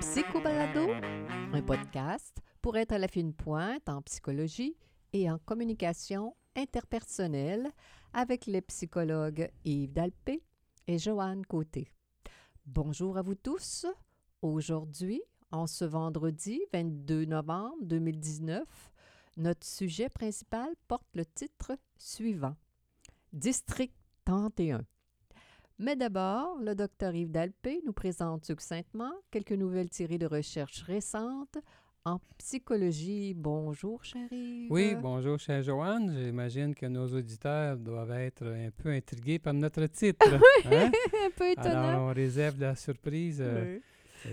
Psychobalado, un podcast pour être à la fine pointe en psychologie et en communication interpersonnelle avec les psychologues Yves Dalpé et Joanne Côté. Bonjour à vous tous. Aujourd'hui, en ce vendredi 22 novembre 2019, notre sujet principal porte le titre suivant District 31. Mais d'abord, le docteur Yves Dalpé nous présente succinctement quelques nouvelles tirées de recherches récentes en psychologie. Bonjour, cher Yves. Oui, bonjour, chère Joanne. J'imagine que nos auditeurs doivent être un peu intrigués par notre titre. hein? un peu étonnant. Alors, on réserve la surprise euh,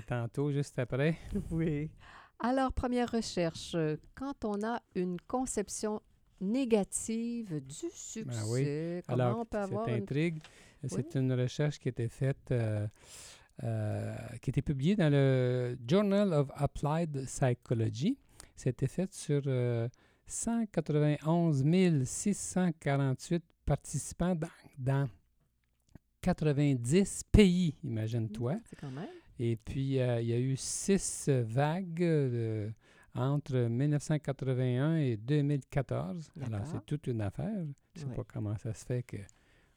tantôt, juste après. Oui. Alors, première recherche, euh, quand on a une conception négative du succès, Ben oui. comment Alors, on peut cette avoir une... intrigue, c'est une recherche qui a été faite, euh, euh, qui a été publiée dans le Journal of Applied Psychology. C'était fait sur euh, 191 648 participants dans, dans 90 pays, imagine-toi. C'est quand même. Et puis, euh, il y a eu six vagues euh, entre 1981 et 2014. Alors, c'est toute une affaire. Je ne sais pas comment ça se fait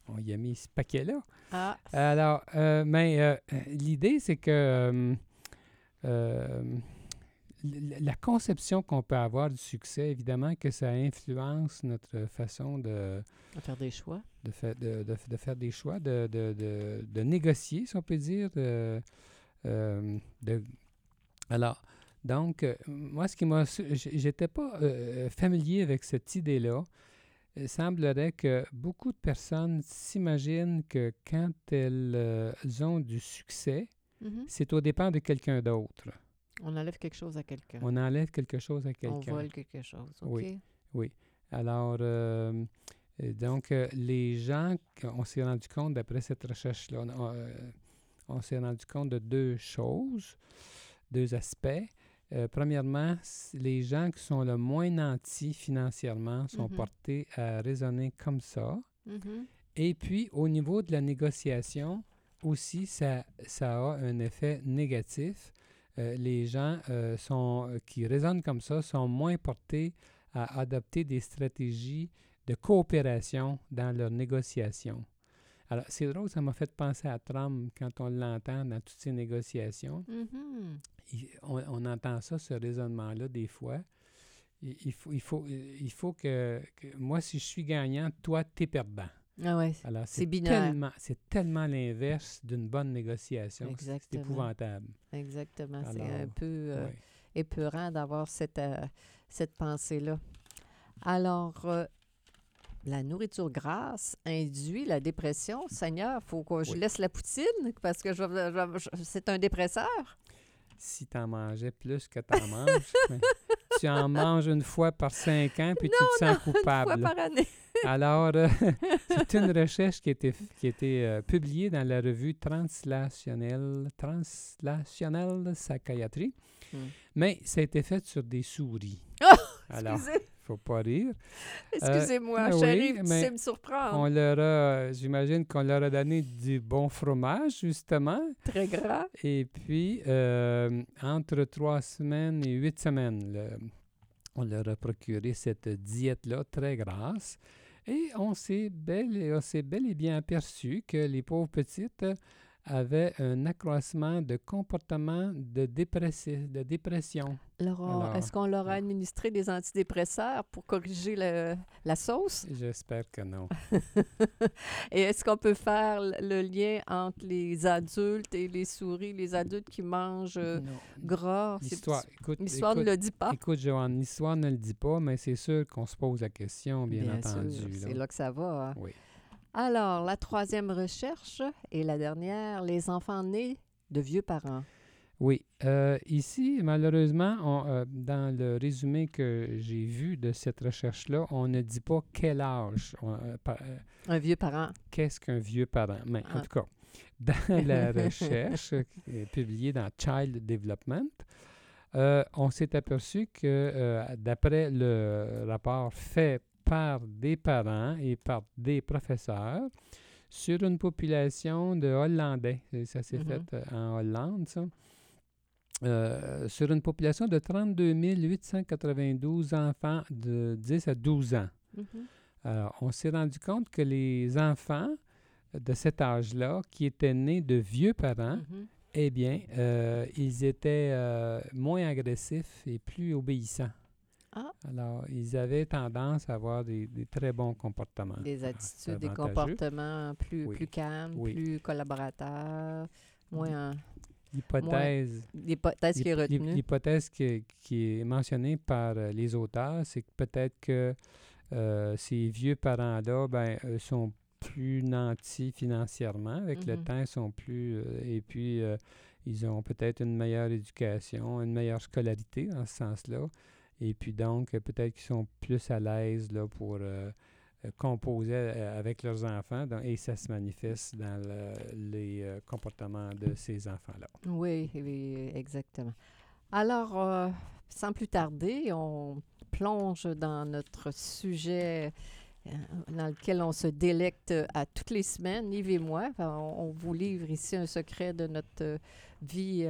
qu'on y a mis ce paquet-là. Ah, Alors, euh, mais l'idée, c'est que la conception qu'on peut avoir du succès, évidemment que ça influence notre façon de, va faire des choix. de, fa- de, de- de faire des choix, de, de, de- de négocier, si on peut dire. de- de- alors, donc, euh, moi, ce qui m'a... J'étais pas euh, familier avec cette idée-là. Il semblerait que beaucoup de personnes s'imaginent que quand elles euh, ont du succès, Mhm. c'est au dépend de quelqu'un d'autre. On enlève quelque chose à quelqu'un. On enlève quelque chose à On quelqu'un. vole quelque chose. OK. Oui. Alors, euh, euh, donc, euh, les gens, on s'est rendu compte, d'après cette recherche-là, on, a, euh, on s'est rendu compte de deux choses, deux aspects. Euh, premièrement, les gens qui sont le moins nantis financièrement sont Mhm. portés à raisonner comme ça. Mhm. Et puis, au niveau de la négociation, aussi, ça, ça a un effet négatif. Euh, les gens euh, sont, euh, qui raisonnent comme ça sont moins portés à adopter des stratégies de coopération dans leurs négociations. Alors, c'est drôle, ça m'a fait penser à Trump quand on l'entend dans toutes ces négociations. Mhm. Il- on, on entend ça, ce raisonnement-là, des fois. Il, il faut, il, faut, il faut que, que moi, si je suis gagnant, toi, t'es perdant. Ah ouais. Alors, C'est tellement, c'est tellement l'inverse d'une bonne négociation. C'est épouvantable. Exactement. C'est un peu euh, épeurant d'avoir cette, euh, cette pensée-là. Alors, euh, la nourriture grasse induit la dépression. Seigneur, faut que je Oui. laisse la poutine parce que je c'est un dépresseur? Si tu en mangeais plus que tu en manges, mais tu en manges une fois par cinq ans, puis tu te sens Une fois coupable. par année. Alors, euh, c'est une recherche qui a été, qui a été euh, publiée dans la revue Translationnelle, Translationnelle Psychiatry, Hmm. mais ça a été fait sur des souris. Alors, Excusez- faut pas rire. Excusez-moi, euh, chérie, oui, tu me surprendre. On leur a, j'imagine qu'on leur a donné du bon fromage, justement. Très gras. Et puis, euh, entre trois semaines et huit semaines, le- on leur a procuré cette diète-là très grasse. Et on s'est bel, et- on s'est bel et bien aperçu que les pauvres petites avaient un accroissement de comportement de, dépressi- de dépression. Alors, est-ce qu'on leur a administré des antidépresseurs pour corriger le- la sauce? J'espère que non. Et est-ce qu'on peut faire le- lien entre les adultes et les souris, les adultes qui mangent euh, gras? L'histoire, écoute, L'histoire ne le dit pas. écoute, Joanne, l'histoire ne le dit pas, mais c'est sûr qu'on se pose la question, bien, entendu. c'est là. là que ça va. hein. Oui. Alors, la troisième recherche et la dernière, les enfants nés de vieux parents. Oui. euh, ici, malheureusement, on, euh, dans le résumé que j'ai vu de cette recherche-là, on ne dit pas quel âge. on, euh, Un vieux parent. Qu'est-ce qu'un vieux parent? Mais en Ah. tout cas, dans la recherche publiée dans Child Development, on s'est aperçu que, d'après le rapport fait par des parents et par des professeurs, sur une population de Hollandais, ça s'est Mhm. fait euh, en Hollande, ça, euh, sur une population de 32 892 enfants de 10 à 12 ans. Mhm. Alors, on s'est rendu compte que les enfants de cet âge-là, qui étaient nés de vieux parents, Mhm. eh bien, euh, ils étaient euh, moins agressifs et plus obéissants. Ah. Alors, ils avaient tendance à avoir des, des très bons comportements. Des Ah, attitudes, des comportements plus, Oui. plus calmes, Oui. plus collaborateurs, moins... L'hypothèse L'hypothèse qui est retenue. l'hypothèse qui, qui est mentionnée par euh, les auteurs, c'est que peut-être que euh, ces vieux parents-là ben, euh, sont plus nantis financièrement. Avec le Mhm. temps, ils sont plus... euh, et puis, euh, ils ont peut-être une meilleure éducation, une meilleure scolarité dans ce sens-là. Et puis donc, euh, peut-être qu'ils sont plus à l'aise là, pour euh, euh, composer avec leurs enfants. Et ça se manifeste dans le- les comportements de ces enfants-là. Oui, oui, exactement. Alors, sans plus tarder, on plonge dans notre sujet dans lequel on se délecte à toutes les semaines, Yves et moi. On, vous livre ici un secret de notre vie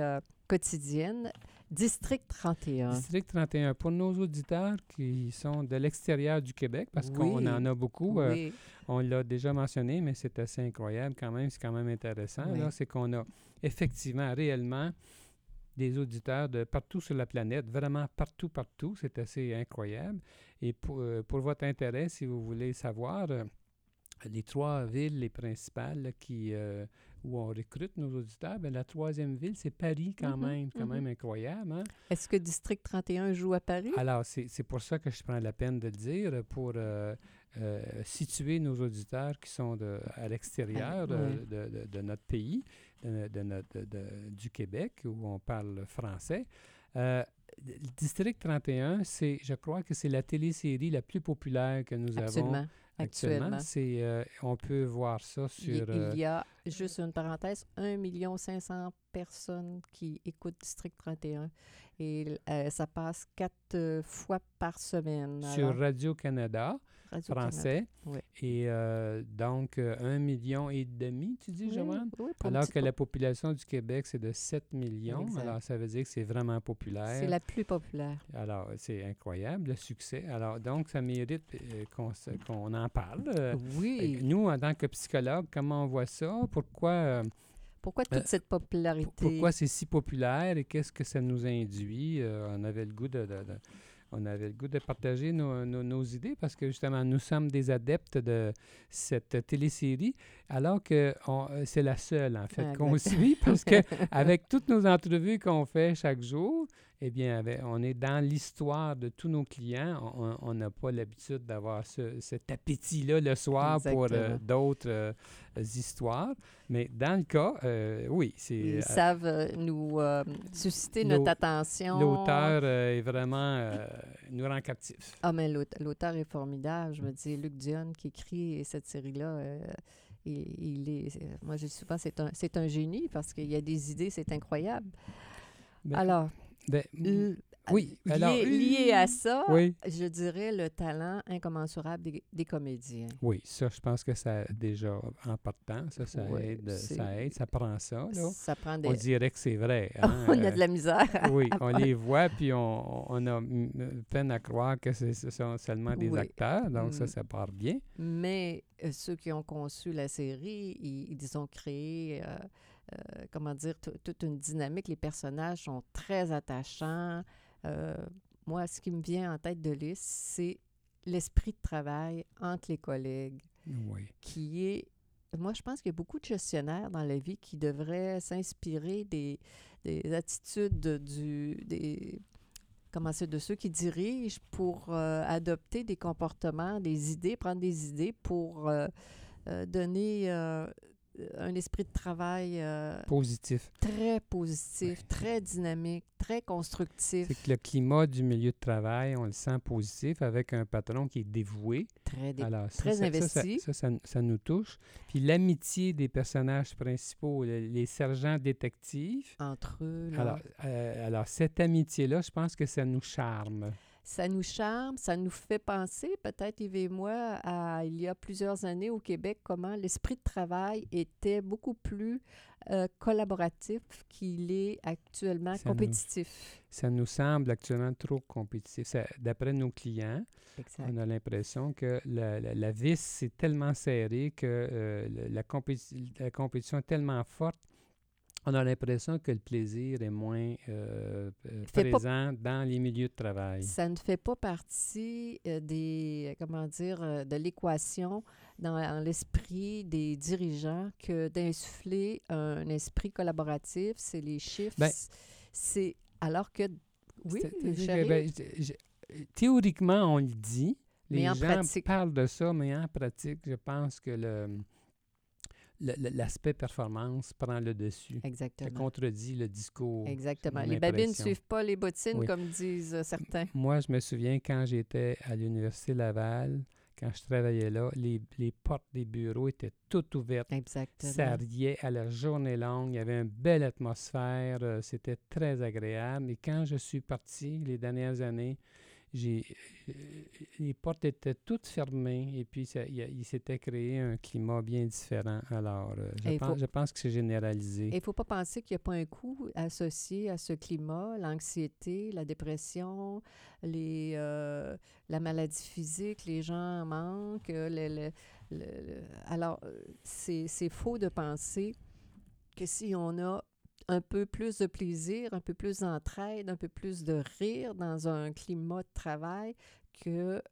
quotidienne. District 31. District 31, pour nos auditeurs qui sont de l'extérieur du Québec, parce qu'on en a beaucoup, euh, on l'a déjà mentionné, mais c'est assez incroyable quand même, c'est quand même intéressant. Oui. C'est qu'on a effectivement, réellement, des auditeurs de partout sur la planète, vraiment partout, partout. C'est assez incroyable. Et pour, euh, pour votre intérêt, si vous voulez savoir, euh, les trois villes, les principales qui, euh, où on recrute nos auditeurs, ben, la troisième ville, c'est Paris quand Mhm, même, quand mhm. même incroyable. Hein? Est-ce que District 31 joue à Paris? Alors, c'est pour ça que je prends la peine de le dire, pour euh, euh, situer nos auditeurs qui sont de, à l'extérieur Ah, oui. de, de- de notre pays, de, notre- du Québec, où on parle français. Euh, District 31, c'est, je crois que c'est la télésérie la plus populaire que nous avons Absolument. actuellement. Actuellement. C'est, euh, on peut voir ça sur... euh, il y a, juste une parenthèse, 1 500 personnes qui écoutent District 31 et euh, ça passe quatre fois par semaine. sur Alors, Radio-Canada. Français. Oui. Et euh, donc, euh, un million et demi, tu dis, Joanne? oui, Alors que la population du Québec, c'est de 7 millions. Exact. Alors, ça veut dire que c'est vraiment po- populaire. C'est la plus populaire. Alors, c'est incroyable, le succès. Alors, donc, ça mérite euh, qu'on en parle. Euh, oui. Nous, en tant que psychologue, comment on voit ça? Pourquoi, euh, Pourquoi toute euh, cette popularité? pourquoi c'est si populaire et qu'est-ce que ça nous induit? Euh, on avait le goût de... de- de- on avait le goût de partager nos, nos- nos idées parce que justement, nous sommes des adeptes de cette télésérie, alors que euh, c'est la seule, en fait, Ah, qu'on suit parce que avec toutes nos entrevues qu'on fait chaque jour, eh bien, avec- on est dans l'histoire de tous nos clients. On- n'a pas l'habitude d'avoir ce- cet appétit-là le soir pour euh, d'autres euh, histoires. Mais dans le cas, euh, oui, c'est Ils savent nous susciter notre attention. l'auteur est vraiment nous rend captifs. Ah, mais l'aute- l'auteur est formidable. Je me dis, Luc Dion qui écrit cette série-là, il, il est. Moi, je dis souvent, c'est un, c'est un génie parce qu'il y a des idées, c'est incroyable. Alors, ben, l- oui, lié, alors, lié à ça, oui, je dirais le talent incommensurable des, des comédiens. oui, ça, je pense que ça déjà en partant, ça, ça Oui, aide, ça aide, ça prend ça. Là. Ça prend On dirait que c'est vrai. hein, On a euh, de la misère. à- Oui, on les voit, puis on, on a peine à croire que ce sont seulement des Oui. acteurs, donc ça, Mm. ça part bien. Mais euh, ceux qui ont conçu la série, ils, ils ont créé, euh, euh, comment dire, tout- toute une dynamique. Les personnages sont très attachants. Euh, moi, ce qui me vient en tête de liste, c'est l'esprit de travail entre les collègues, Oui. qui est... Moi, je pense qu'il y a beaucoup de gestionnaires dans la vie qui devraient s'inspirer des, des attitudes de- du, des, comment de ceux qui dirigent pour euh, adopter des comportements, des idées, prendre des idées pour euh, euh, donner euh, un esprit de travail euh, Positif. très positif, très dynamique, très constructif, C'est que le climat du milieu de travail, on le sent positif avec un patron qui est dévoué. très dé- Alors, ça, très ça- ça, investi. Ça, ça, nous touche. Puis l'amitié des personnages principaux, le- les sergents détectives. entre eux. là. Alors, euh, alors, cette amitié-là, je pense que ça nous charme. Ça nous charme, ça nous fait penser, peut-être Yves et moi, à il y a plusieurs années au Québec, comment l'esprit de travail était beaucoup plus euh, collaboratif qu'il est actuellement Ça nous- compétitif. Ça nous semble actuellement trop compétitif. D'après nos clients, Exact. on a l'impression que la, la- la vis est tellement serrée que euh, la compétition est tellement forte. On a l'impression que le plaisir est moins euh, euh, pas- présent dans les milieux de travail. Ça ne fait pas partie euh, des, comment dire, de l'équation dans, dans l'esprit des dirigeants que d'insuffler un esprit collaboratif, c'est les chiffres, Ben- c'est alors que oui, ben, je- je- théoriquement, on le dit. Les Mais en gens pratique. parlent de ça, mais en pratique, je pense que le- l'aspect performance prend le dessus. Ça exactement. contredit le discours. Exactement. Les babines ne suivent pas les bottines, Oui. comme disent euh, certains. Moi, je me souviens quand j'étais à l'Université Laval, quand je travaillais là, les, les portes des bureaux étaient toutes ouvertes. Exactement. Ça riait à la journée longue. Il y avait une belle atmosphère. euh, C'était très agréable. Et quand je suis parti les dernières années, les portes étaient toutes fermées et puis ça- il, s'était créé un climat bien différent. Alors, euh, je, pense, faut- je pense que c'est généralisé. Il ne faut pas penser qu'il n'y a pas un coût associé à ce climat, l'anxiété, la dépression, les, euh, la maladie physique, les gens manquent. euh, le- le- le- le- alors, euh, c'est faux de penser que si on a un peu plus de plaisir, un peu plus d'entraide, un peu plus de rire dans un climat de travail que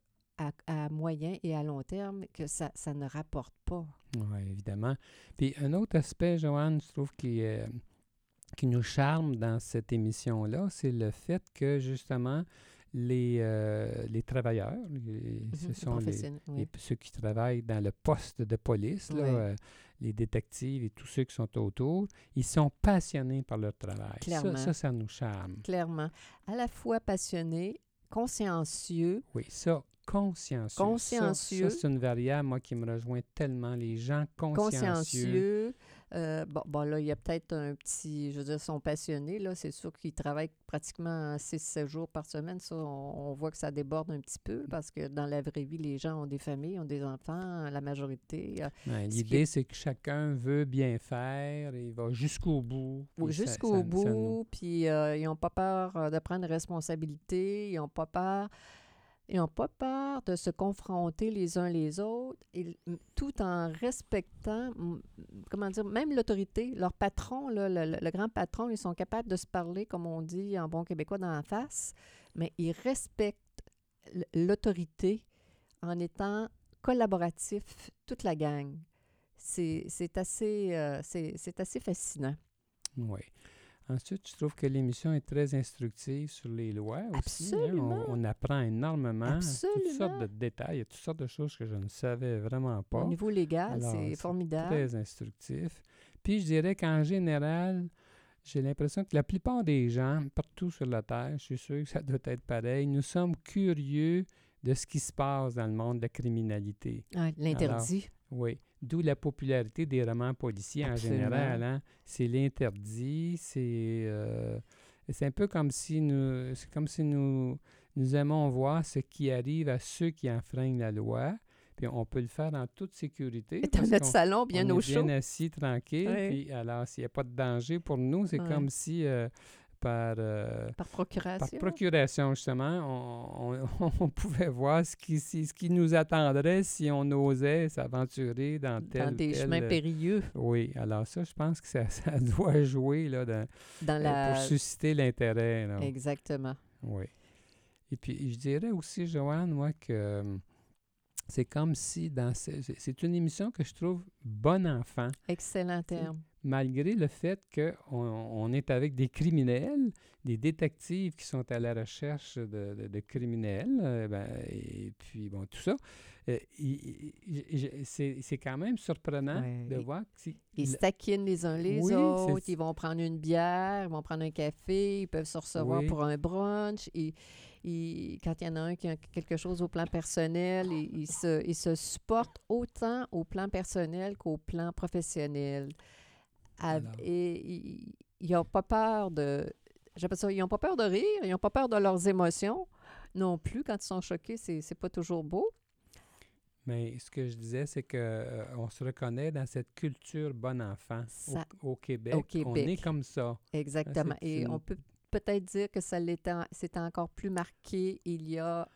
à, moyen et à long terme, que ça, ça ne rapporte pas. Oui, évidemment. Puis un autre aspect, Joanne, je trouve qui, euh, qui nous charme dans cette émission-là, c'est le fait que justement, les, euh, les travailleurs, les- ce Mhm, sont les, oui. ceux qui travaillent dans le poste de police, là, Oui. euh, les détectives et tous ceux qui sont autour, ils sont passionnés par leur travail. Clairement. Ça, ça, ça nous charme. clairement. À la fois passionné, consciencieux, Oui, ça, consciencieux. Ça- Consciencieux. Ça, c'est une variable, moi, qui me rejoint tellement. Les gens consciencieux. consciencieux. Euh, bon, bon, là, il y a peut-être un petit, je veux dire, sont passionnés, là. C'est sûr qu'ils travaillent pratiquement 6-7 jours par semaine. Ça, on, on voit que ça déborde un petit peu parce que dans la vraie vie, les gens ont des familles, ont des enfants, la majorité. euh, Ouais, L'idée, c'est que chacun veut bien faire et il va jusqu'au bout. Oui, jusqu'au ça bout, nous- puis euh, ils n'ont pas peur de prendre responsabilité, ils n'ont pas peur, ils ont pas peur de se confronter les uns les autres, tout en respectant, comment dire, même l'autorité, leur patron, le, grand patron, ils sont capables de se parler, comme on dit en bon québécois, dans la face, mais ils respectent l'autorité en étant collaboratifs, toute la gang. C'est assez, euh, c'est assez fascinant. Oui. Ensuite, je trouve que l'émission est très instructive sur les lois aussi. hein. Absolument. On, on apprend énormément toutes sortes Absolument. de détails. Il y a toutes sortes de choses que je ne savais vraiment pas. Au niveau légal, c'est formidable. Très instructif. Puis je dirais qu'en général, j'ai l'impression que la plupart des gens, partout sur la Terre, je suis sûr que ça doit être pareil, nous sommes curieux de ce qui se passe dans le monde de la criminalité. Ouais, L'interdit. Oui. D'où la popularité des romans policiers Absolument. en général. hein. C'est l'interdit, c'est euh, c'est un peu comme si nous c'est comme si nous nous aimons voir ce qui arrive à ceux qui enfreignent la loi. Puis on peut le faire en toute sécurité. Dans parce notre salon, bien on au est chaud. bien assis, tranquille. Puis alors, s'il n'y a pas de danger pour nous, c'est comme si euh, par, euh, Par par procuration. procuration, justement, on, on- on pouvait voir ce qui, si- ce qui nous attendrait si on osait s'aventurer dans tel dans des tel, chemins euh, périlleux. Oui, alors ça, je pense que ça, ça doit jouer là, dans- Dans euh, la... pour susciter l'intérêt. Exactement. Oui. Et puis, je dirais aussi, Joanne, moi, que c'est comme si dans ce- c'est c'est une émission que je trouve bon enfant, Excellent terme. Malgré le fait qu'on on est avec des criminels, des détectives qui sont à la recherche de, de- de criminels, euh, ben, et puis bon, tout ça, euh, c'est quand même surprenant Ouais. de voir que Ils se taquinent les uns les Oui, autres, ils vont prendre une bière, ils vont prendre un café, ils peuvent se recevoir Oui. pour un brunch. Et, et quand il y en a un qui a quelque chose au plan personnel, ils, ils se, ils se supportent autant au plan personnel qu'au plan professionnel. Et ils- n'ont pas peur de... Ça, ils n'ont pas peur de rire, ils n'ont pas peur de leurs émotions non plus. Quand ils sont choqués, c'est pas toujours beau. Mais ce que je disais, c'est que euh, on se reconnaît dans cette culture bon enfant au- Ça- au, Québec. au On Québec. est comme ça. Exactement. c'est Et on peut peut-être dire que ça l'était, c'était encore plus marqué il y a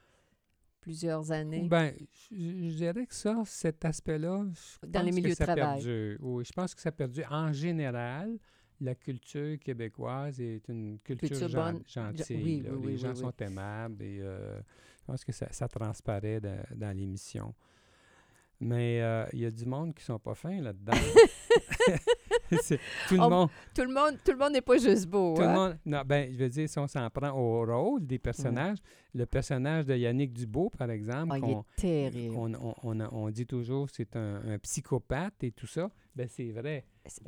plusieurs années. Ben, je, je dirais que ça, cet aspect-là, je Dans les pense que milieux de ça travail. perdure. Oui, je pense que ça perdure. En général, la culture québécoise est une culture, Culture gen- bonne. gentille. oui, là. oui, Les oui, gens oui, sont aimables et euh, je pense que ça, ça transparaît dans, dans l'émission. Mais euh, il y a du monde qui sont pas fins là-dedans. Tout le On- monde, Tout le monde, tout le monde n'est pas juste beau. tout le hein? monde, non, ben, je veux dire, si on s'en prend au rôle des personnages, le personnage de Yannick Dubo, par exemple, Ah, il qu'on- est terrible. on, dit toujours c'est un, un psychopathe et tout ça. Ben, c'est vrai.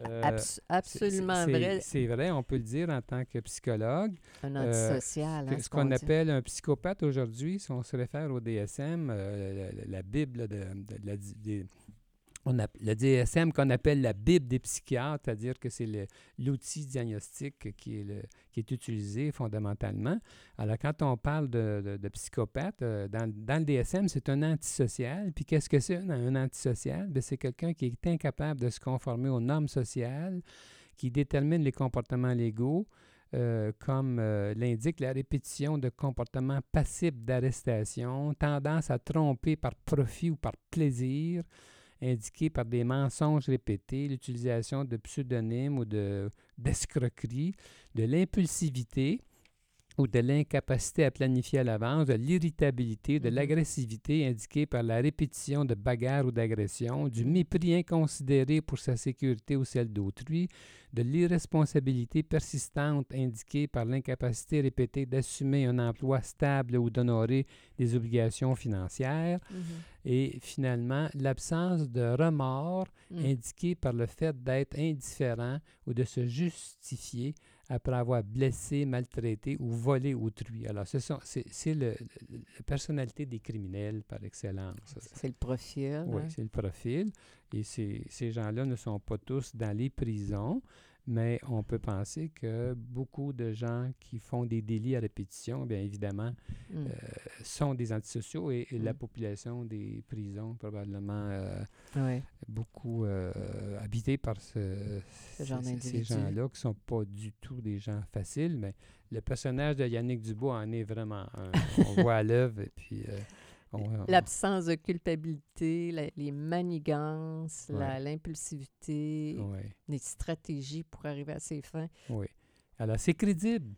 Euh, abs- absolument vrai. C'est vrai, on peut le dire en tant que psychologue. Un euh, antisocial. Hein, ce ce qu'on appelle un psychopathe aujourd'hui, si on se réfère au DSM, euh, la, la Bible de, de la di- des- on a, le DSM qu'on appelle la Bible des psychiatres, c'est-à-dire que c'est l'outil diagnostique qui est, utilisé fondamentalement. Alors, quand on parle de, psychopathe, euh, dans, le DSM, c'est un antisocial. Puis qu'est-ce que c'est un, antisocial? Ben, c'est quelqu'un qui est incapable de se conformer aux normes sociales, qui détermine les comportements légaux, euh, comme euh, l'indique la répétition de comportements passibles d'arrestation, tendance à tromper par profit ou par plaisir, indiqué par des mensonges répétés, l'utilisation de pseudonymes ou de d'escroqueries, de l'impulsivité ou de l'incapacité à planifier à l'avance, de l'irritabilité, de Mhm. l'agressivité indiquée par la répétition de bagarres ou d'agressions, du mépris inconsidéré pour sa sécurité ou celle d'autrui, de l'irresponsabilité persistante indiquée par l'incapacité répétée d'assumer un emploi stable ou d'honorer des obligations financières, Mhm. et finalement l'absence de remords Mm. indiquée par le fait d'être indifférent ou de se justifier après avoir blessé, maltraité ou volé autrui. Alors, ce sont- c'est le- la personnalité des criminels par excellence. C'est le profil. Oui, hein. c'est le profil. Et ces, ces gens-là ne sont pas tous dans les prisons, mais on peut penser que beaucoup de gens qui font des délits à répétition, bien évidemment, Mm. euh, sont des antisociaux et, et la Mm. population des prisons probablement euh, Ouais. beaucoup euh, habitée par ce, Ce genre ces- gens-là qui sont pas du tout des gens faciles, mais le personnage de Yannick Dubois en est vraiment un. on voit à l'œuvre et puis euh, L'absence de culpabilité, la- les manigances, Ouais. l'impulsivité, ouais. les stratégies pour arriver à ses fins. Oui. Alors, c'est crédible.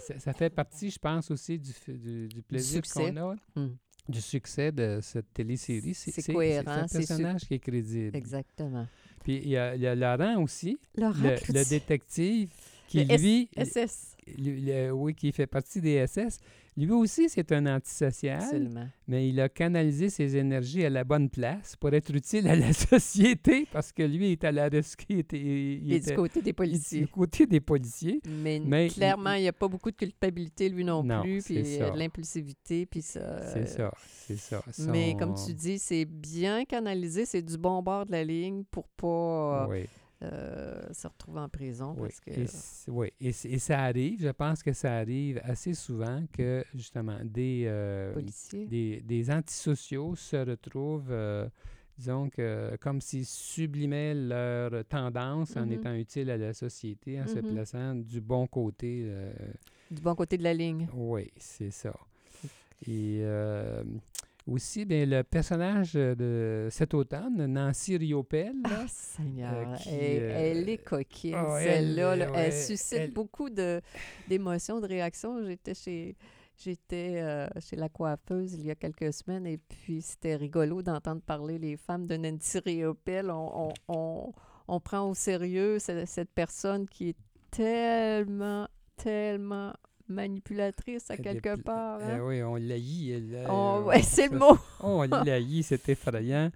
Ça, ça fait partie, je pense, aussi du, f- du, du plaisir qu'on a, Mm. du succès de cette télésérie. C'est cohérent, C'est un personnage qui est crédible. Exactement. Puis il y, a, il y a Laurent aussi, Laurent le, détective, qui Le lui, SS. lui- le- oui, qui fait partie des SS. Lui aussi, c'est un antisocial, Absolument. mais il a canalisé ses énergies à la bonne place pour être utile à la société parce que lui est à la rescue. Il, était- il Il est du côté des policiers. du côté des policiers. Mais, Mais clairement, il n'y a pas beaucoup de culpabilité, lui non, Non, plus. Puis il y a ça. de l'impulsivité. Puis ça. C'est ça, c'est ça. Mais Son- comme tu dis, c'est bien canalisé, c'est du bon bord de la ligne pour pas Oui, euh, se retrouver en prison. oui. Parce que, Et, oui. Et, ça arrive, je pense que ça arrive assez souvent que justement des, euh, des, des antisociaux se retrouvent, euh, disons que comme s'ils sublimaient leur tendance en Mhm. étant utiles à la société, en se Mhm. plaçant du bon côté. euh, Du bon côté de la ligne. oui, c'est ça. Et euh, aussi, bien, le personnage de cet automne, Nancy Riopelle, là, Ah, Seigneur. euh, qui, elle, euh, elle est coquine, ah, elle, celle-là. là. Elle, suscite beaucoup d'émotions, de réactions. J'étais chez. J'étais euh, chez la coiffeuse il y a quelques semaines et puis c'était rigolo d'entendre parler les femmes de Nancy Riopelle. On, on, on, on prend au sérieux ce- cette personne qui est tellement, tellement manipulatrice à Elle quelque part. Eh hein. oui, on l'haït. elle, euh, On- on- ouais, c'est le mot. On l'haït, c'est effrayant.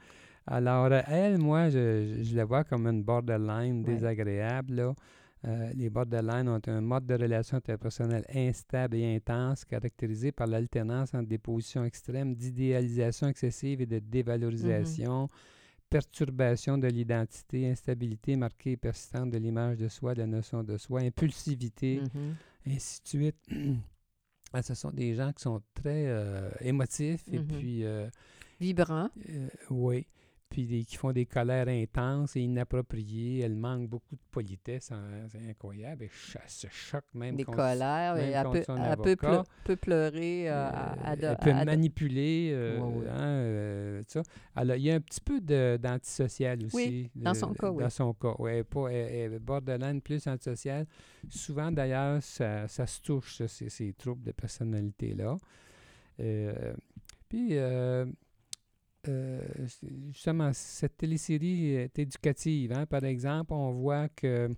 Alors, euh, elle, moi, je, je- la vois comme une borderline Ouais. désagréable. là. Euh, les borderline ont un mode de relation interpersonnelle instable et intense, caractérisé par l'alternance entre des positions extrêmes d'idéalisation excessive et de dévalorisation, perturbation de l'identité, instabilité marquée et persistante de l'image de soi, de la notion de soi, impulsivité, Mhm. ainsi de suite. Ah, ce sont des gens qui sont très euh, émotifs et Mhm. puis, euh, Vibrant. euh, oui, puis des- qui font des colères intenses et inappropriées. Elles manquent beaucoup de politesse, hein, c'est incroyable. Et elles se choquent même des contre- colères. même et elle peut, son elle peut, pleu- avocat. peut pleurer euh, à, à de- elle peut à manipuler, euh, Ouais, ouais. hein, euh, ça. Alors, il y a un petit peu d'antisocial aussi. Oui, dans de- son cas, oui. Dans son cas, oui. Elle est pas- elle- elle borderline plus antisocial. Souvent, d'ailleurs, ça, ça se touche, ça, ces, ces troubles de personnalité-là. Euh, puis, euh, justement, cette télésérie est éducative. hein. Par exemple, on voit que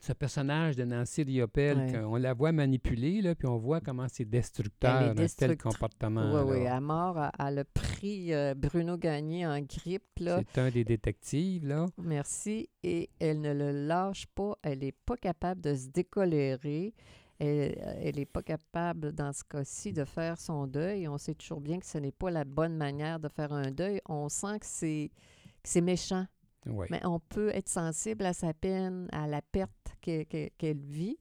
ce personnage de Nancy Riopelle, Ouais. qu'on la voit manipuler, là, puis on voit comment c'est destructeur, un tel comportement. Oui, oui, à mort, elle- elle a pris euh, Bruno Gagné en grippe. C'est un des détectives, là. Merci. Et elle ne le lâche pas. Elle n'est pas capable de se décolérer. Elle n'est pas capable, dans ce cas-ci, de faire son deuil. On sait toujours bien que ce n'est pas la bonne manière de faire un deuil. On sent que c'est que c'est méchant. Oui. Mais on peut être sensible à sa peine, à la perte que- que- qu'elle vit.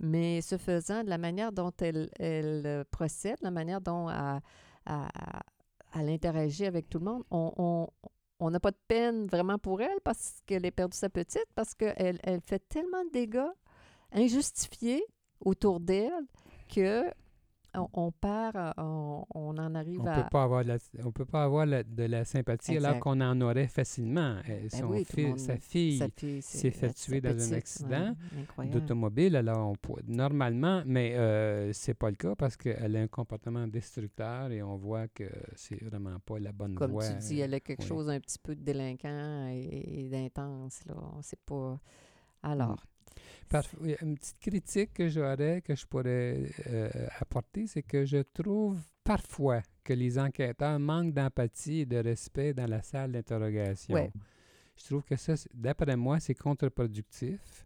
Mais ce faisant, de la manière dont elle, elle euh, procède, la manière dont elle, elle- elle interagit avec tout le monde, on- on on n'a pas de peine vraiment pour elle parce qu'elle a perdu sa petite, parce qu'elle elle fait tellement de dégâts injustifiés autour d'elle que on, on perd, euh, on, on en arrive On à... peut pas avoir la, on peut pas avoir la- de la sympathie alors qu'on en aurait facilement. Euh, Ben son oui, tout le fils- monde- sa fille s'est fait tuer dans un ouais, accident d'automobile, alors on normalement, mais euh, c'est pas le cas parce qu'elle a un comportement destructeur et on voit que c'est vraiment pas la bonne Comme voie. tu dis, elle a quelque oui. chose un petit peu de délinquant et, et d'intense. On sait pas. Alors. Une petite critique que j'aurais, que je pourrais euh, apporter, c'est que je trouve parfois que les enquêteurs manquent d'empathie et de respect dans la salle d'interrogation. Ouais. Je trouve que ça, d'après moi, c'est contre-productif.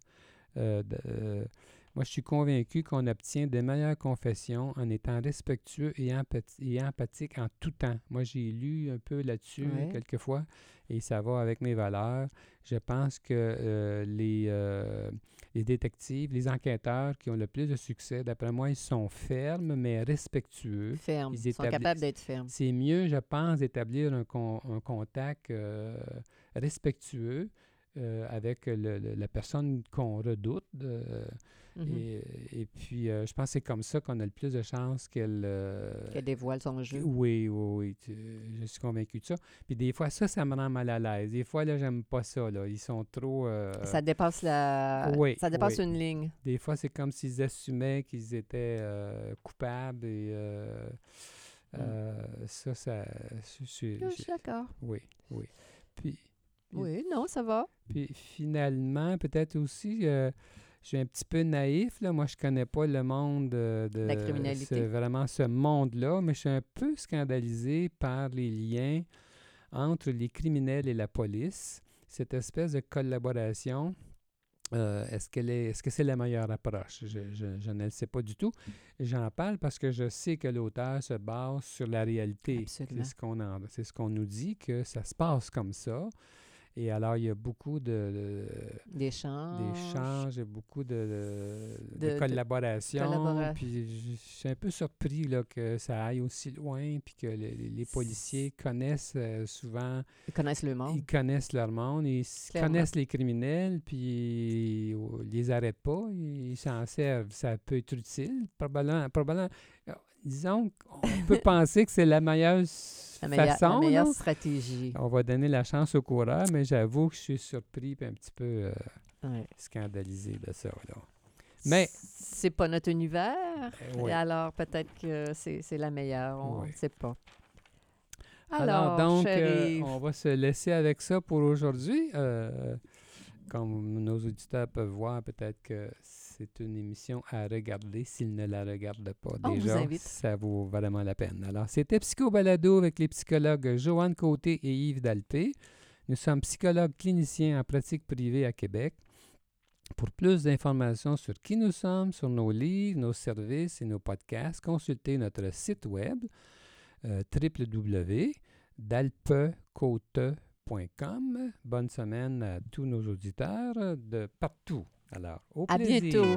Euh, euh, moi, je suis convaincu qu'on obtient de meilleures confessions en étant respectueux et, empathi- et empathique en tout temps. Moi, j'ai lu un peu là-dessus Ouais. quelquefois et ça va avec mes valeurs. Je pense que euh, les, euh, les détectives, les enquêteurs qui ont le plus de succès, d'après moi, ils sont fermes mais respectueux. Ferme. Ils Ils sont capables d'être fermes. C'est mieux, je pense, d'établir un, con- un contact euh, respectueux euh, avec le- le- la personne qu'on redoute. euh, Mhm. et, et puis, euh, je pense que c'est comme ça qu'on a le plus de chances qu'elle... Qu'elle dévoile son jeu. oui, oui, oui, tu- je suis convaincu de ça. Puis des fois, ça, ça me rend mal à l'aise. Des fois, là, j'aime pas ça, là. Ils sont trop... Ça dépasse la. oui, ça dépasse oui. une ligne. Des fois, c'est comme s'ils assumaient qu'ils étaient coupables et... Mm. ça, ça... je suis- Je je- suis d'accord. oui, oui. Puis, Oui, non, ça va. puis finalement, peut-être aussi, euh, je suis un petit peu naïf. Là. Moi, je connais pas le monde de La criminalité. ce- vraiment ce monde-là, mais je suis un peu scandalisé par les liens entre les criminels et la police. Cette espèce de collaboration. euh, est-ce qu'elle est, est-ce que c'est la meilleure approche? Je, je- je ne le sais pas du tout. J'en parle parce que je sais que l'auteur se base sur la réalité. Absolument. C'est ce qu'on en- c'est ce qu'on nous dit, que ça se passe comme ça. Et alors, il y a beaucoup de, D'échanges. d'échanges, il y a beaucoup de, de- de De- de collaboration. collabora- Puis je, suis un peu surpris là, que ça aille aussi loin, puis que les, policiers connaissent euh, souvent, Ils connaissent le monde. ils connaissent leur monde, ils Clairement. connaissent les criminels, puis ils, les arrêtent pas, ils s'en servent. Ça peut être utile, probablement. probablement disons qu'on peut penser que c'est la meilleure La meilleure, la façon. meilleure là. stratégie. On va donner la chance au coureur, mais j'avoue que je suis surpris et un petit peu euh, Ouais. scandalisé de ça. Là. Mais- C'est pas notre univers. Euh, ouais. Alors, peut-être que c'est la meilleure. On ne Ouais. sait pas. Alors, Alors, donc, euh, on va se laisser avec ça pour aujourd'hui. Euh, comme nos auditeurs peuvent voir, peut-être que c'est une émission à regarder s'ils ne la regardent pas On déjà. Ça vaut vraiment la peine. Alors, c'était Psycho Balado avec les psychologues Joanne Côté et Yves Dalpé. Nous sommes psychologues cliniciens en pratique privée à Québec. Pour plus d'informations sur qui nous sommes, sur nos livres, nos services et nos podcasts, consultez notre site web euh, www.dalpecote.com. Bonne semaine à tous nos auditeurs de partout. Alors, au À plaisir. bientôt.